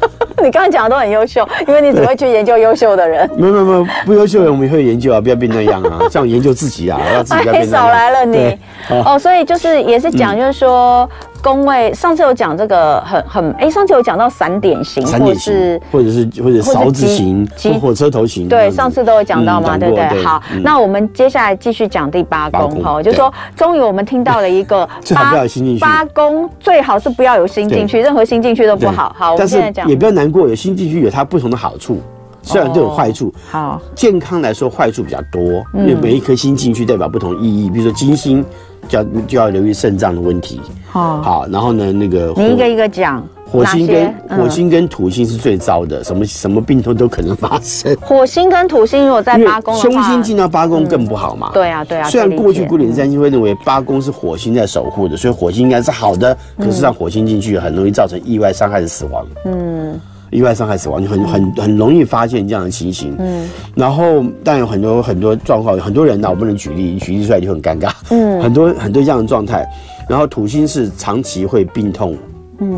[laughs] 你刚刚讲的都很优秀，因为你只会去研究优秀的人。[laughs] 没有没有没有，不优秀的人我们也会研究啊，不要变那样啊，[laughs] 像研究自己啊，要自己变那样。少来了你哦，所以就是也是讲，就是说宫位，上次有讲这个很很哎，上次有讲到散点型，或是或者是或者勺子型，火车头型。对，上次都有讲到嘛，对不对？好，那我们接下来继续讲第八宫哈，就是说终于我们听到了一个 [laughs] 八八宫最好是不要有新进去，任何新进去都不好。好，我们现在讲也不要难过，有新进去有它不同的好处，虽然都有坏处。好，健康来说坏处比较多，因为每一颗星进去代表不同意义，比如说金星。就要就要留意肾脏的问题。好，好，然后呢，那个你一个一个讲。火星跟火星跟土星是最糟的，什么什么病痛都可能发生。火星跟土星如果在八宫凶星进到八宫更不好嘛。对啊，对啊。虽然过去古典占星会认为八宫是火星在守护的，所以火星应该是好的，可是让火星进去很容易造成意外伤害的死亡。嗯。意外伤害死亡就很很很容易发现这样的情形，嗯，然后但有很多很多状况，很多人呢，我不能举例，举例出来就很尴尬，嗯，很多很多这样的状态，然后土星是长期会病痛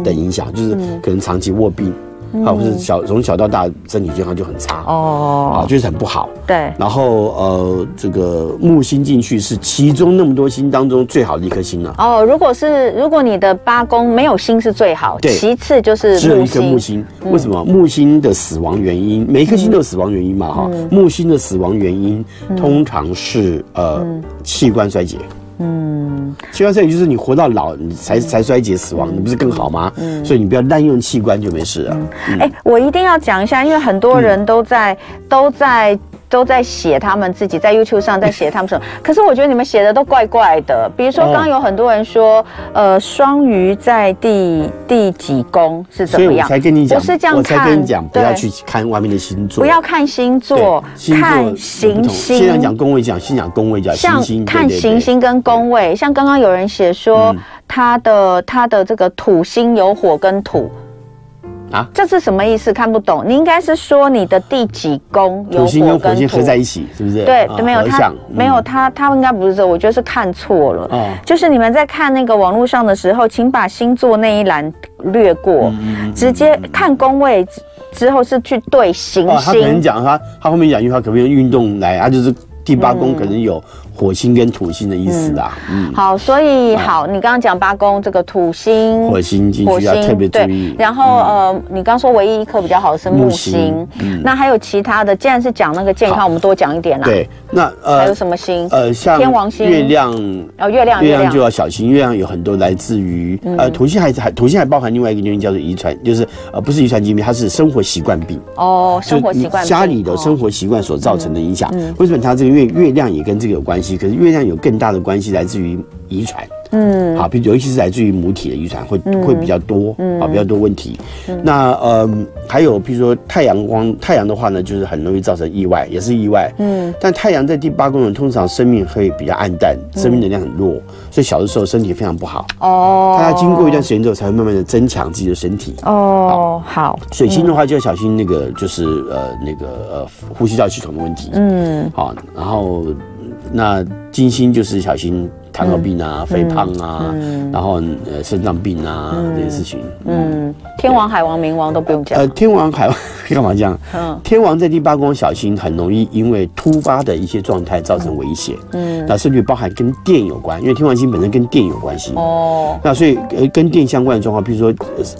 的影响，就是可能长期卧病。啊，或是小从小到大身体健康就很差哦，啊，就是很不好。对，然后呃，这个木星进去是其中那么多星当中最好的一颗星了。哦，如果是如果你的八宫没有星是最好，对，其次就是只有一颗木星。为什么？木星的死亡原因，每一颗星都有死亡原因嘛，哈。木星的死亡原因通常是呃器官衰竭。嗯，器官衰竭就是你活到老，你才才衰竭死亡，你不是更好吗？嗯，所以你不要滥用器官就没事了。哎，我一定要讲一下，因为很多人都在都在。都在写他们自己在 YouTube 上在写他们什么，[laughs] 可是我觉得你们写的都怪怪的。比如说，刚刚有很多人说，呃，双鱼在第第几宫是怎么样？所以我才跟你讲，不是这样看。我才跟你讲，不要去看外面的星座，不要看星座，看行星。先讲宫位，讲先讲宫位，讲行星。看行星跟宫位，像刚刚有人写说他的他的这个土星有火跟土。啊，这是什么意思？看不懂。你应该是说你的第几宫有火星跟火星合在一起，是不是？对，没有他，没有他，他应该不是这，我觉得是看错了。哦，就是你们在看那个网络上的时候，请把星座那一栏略过，直接看宫位之后是去对行星。他可能讲他，他后面讲一句话，可不可以用运动来啊？就是第八宫可能有。火星跟土星的意思啊，嗯，好，所以好，你刚刚讲八宫这个土星、火星、进去要特别注意。然后呃，你刚说唯一一颗比较好的是木星，嗯，那还有其他的？既然是讲那个健康，我们多讲一点啦。对，那呃还有什么星？呃，像天王星、月亮哦，月亮月亮就要小心，月亮有很多来自于呃土星还还土星还包含另外一个原因叫做遗传，就是呃不是遗传疾病，它是生活习惯病哦，生活习惯家里的生活习惯所造成的影响。为什么它这个月月亮也跟这个有关系？可是月亮有更大的关系来自于遗传，嗯，好，比如尤其是来自于母体的遗传会会比较多，啊，比较多问题。那呃，还有比如说太阳光，太阳的话呢，就是很容易造成意外，也是意外。嗯，但太阳在第八宫呢，通常生命会比较暗淡，生命能量很弱，所以小的时候身体非常不好。哦，他要经过一段时间之后，才会慢慢的增强自己的身体。哦，好。水星的话就要小心那个，就是呃那个呃呼吸道系统的问题。嗯，好，然后。那金星就是小心糖尿病啊、肥胖啊，然后呃肾脏病啊这些事情。嗯，天王、海王、冥王都不用讲。呃，天王、海王 [laughs] 干嘛讲？嗯，天王在第八宫小心，很容易因为突发的一些状态造成危险。嗯，那甚至包含跟电有关，因为天王星本身跟电有关系。哦，那所以呃跟电相关的状况，比如说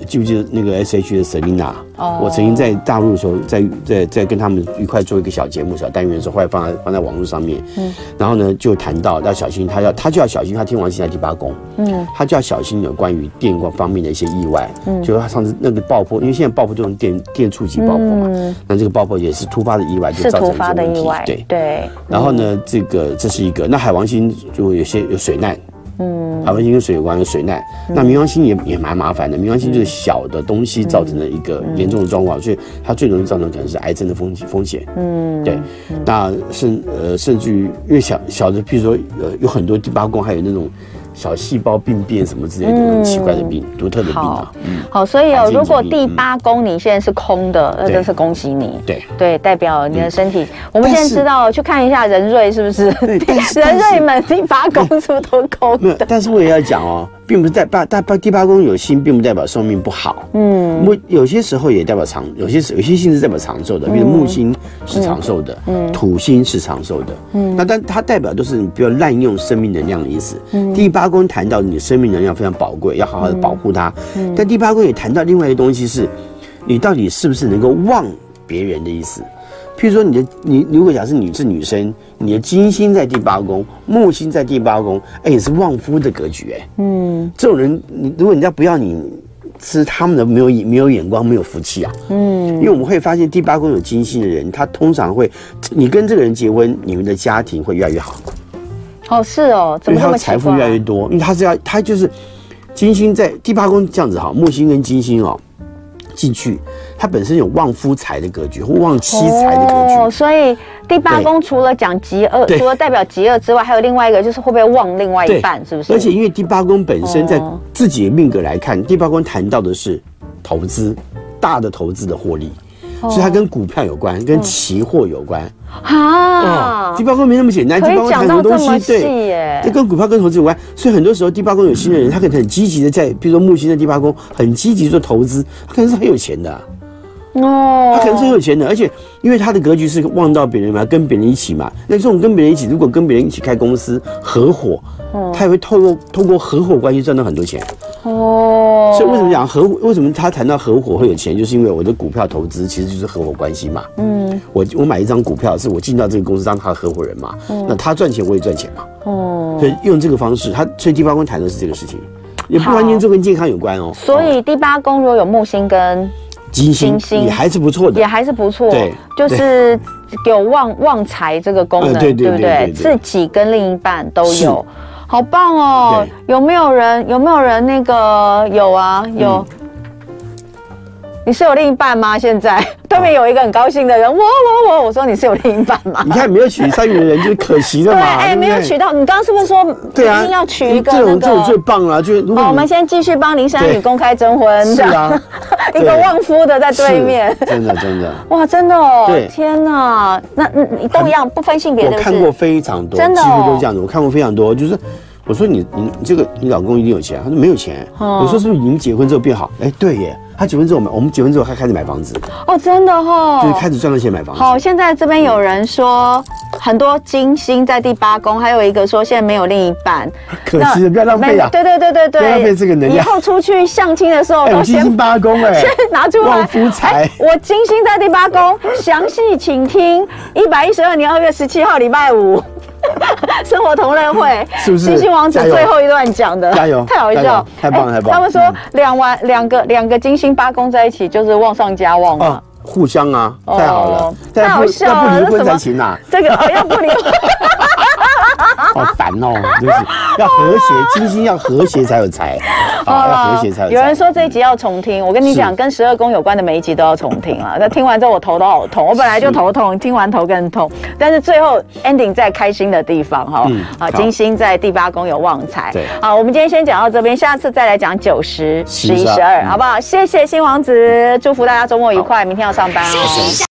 记不记得那个 S H 的 Selina？哦我曾经在大陆的时候，在在在跟他们一块做一个小节目、小单元的时候，后来放在放在网络上面。嗯，然后呢，就谈到要小心，他要他就要小心，他天王星在第八宫。嗯，他就要小心有关于电光方面的一些意外。嗯，就是他上次那个爆破，因为现在爆破就是电电触及爆破嘛。嗯，那这个爆破也是突发的意外，就造成一些问题。对对。然后呢，这个这是一个，那海王星就有些有水难。嗯，海王星跟水有关，有水难。那冥王星也也蛮麻烦的，冥王星就是小的东西造成的一个严重的状况，所以它最容易造成可能是癌症的风险风险。嗯，对。那甚呃甚至于越小小的，譬如说呃有很多第八宫还有那种。小细胞病变什么之类的，很奇怪的病，独特的病啊。好，所以哦，如果第八宫你现在是空的，那真是恭喜你。对对，代表你的身体。我们现在知道，去看一下人瑞是不是？[laughs] 人瑞们第八宫是不是都空的？但是我也要讲哦。并不是代八大八第八宫有星，并不代表寿命不好。嗯，木有些时候也代表长，有些有些星是代表长寿的，比如木星是长寿的，嗯，土星是长寿的，嗯，那但它代表都是你不要滥用生命能量的意思。嗯，第八宫谈到你生命能量非常宝贵，要好好的保护它。嗯，但第八宫也谈到另外一个东西是，你到底是不是能够忘别人的意思。譬如说，你的你如果假设你是女生，你的金星在第八宫，木星在第八宫，哎、欸，也是旺夫的格局，哎，嗯，这种人，你如果人家不要你，是他们的没有没有眼光，没有福气啊，嗯，因为我们会发现第八宫有金星的人，他通常会，你跟这个人结婚，你们的家庭会越来越好。哦，是哦，怎么他的财富越来越多？因为他是要，他就是金星在第八宫这样子哈，木星跟金星哦。进去，它本身有旺夫财的格局或旺妻财的格局，哦，所以第八宫除了讲极恶，除了代表极恶之外，还有另外一个就是会不会旺另外一半，是不是？而且因为第八宫本身在自己的命格来看，第八宫谈到的是投资，大的投资的获利。所以它跟股票有关，跟期货有关啊。第八宫没那么简单，第八宫谈很多东西，对，这跟股票跟投资有关。所以很多时候，第八宫有心的人，他可能很积极的在，比如说木星的第八宫，很积极做投资，他可能是很有钱的哦，他可能是很有钱的，而且因为他的格局是望到别人嘛，跟别人一起嘛。那这种跟别人一起，如果跟别人一起开公司合伙，他也会透过透过合伙关系赚到很多钱。哦，所以为什么讲合伙？为什么他谈到合伙会有钱？就是因为我的股票投资其实就是合伙关系嘛。嗯，我我买一张股票，是我进到这个公司当他的合伙人嘛。嗯，那他赚钱我也赚钱嘛。哦，所以用这个方式，他所以第八宫谈的是这个事情，也不完全就跟健康有关哦。所以第八宫如果有木星跟金星，也还是不错的，也还是不错。对，就是有旺旺财这个功能，对不对？自己跟另一半都有。好棒哦！有没有人？有没有人？那个有啊，有。你是有另一半吗？现在 [laughs] 对面有一个很高兴的人，我我我，我说你是有另一半吗？[laughs] 你看没有娶上面的人就是可惜的嘛。[laughs] 哎，没有娶到。你刚刚是不是说对啊？一定要娶一个这种这种最棒了，就好，我们先继续帮林珊宇公开征婚。是啊，一个旺夫的在对面，真的真的，哇，真的哦，对，天哪，那你都一样，不分性别的。我看过非常多，真的，几乎都是这样子。我看过非常多，就是。我说你你这个你老公一定有钱，他说没有钱。我说是不是你们结婚之后变好？哎，对耶，他结婚之后，我们我们结婚之后他开始买房子。哦，真的哈，就是开始赚到钱买房子。好，现在这边有人说很多金星在第八宫，还有一个说现在没有另一半，[laughs] 可惜不要浪费啊！对对对对对，不要浪费这个能量。以后出去相亲的时候，我金星八宫哎，[laughs] 先拿出来旺夫财。我金星在第八宫，详细请听一百一十二年二月十七号礼拜五。[laughs] 生活同乐会 [laughs] 是不是？星星王子最后一段讲的，加油！[laughs] 太好笑，太棒了，太棒了！他们说两完两个两个金星八宫在一起就是旺上加旺啊，互相啊，太好了，太好笑了，那不离婚才行啊！这个要不离婚。[laughs] 好烦哦，就是要和谐，[laughs] 金星要和谐才有财，啊，要和谐才有。有人说这一集要重听，我跟你讲，跟十二宫有关的每一集都要重听了。那听完之后我头都好痛，我本来就头痛，听完头更痛。但是最后 ending 在开心的地方哈，啊，金星在第八宫有旺财。对，好，我们今天先讲到这边，下次再来讲九十、十一、十二，好不好？谢谢新王子，祝福大家周末愉快，明天要上班哦。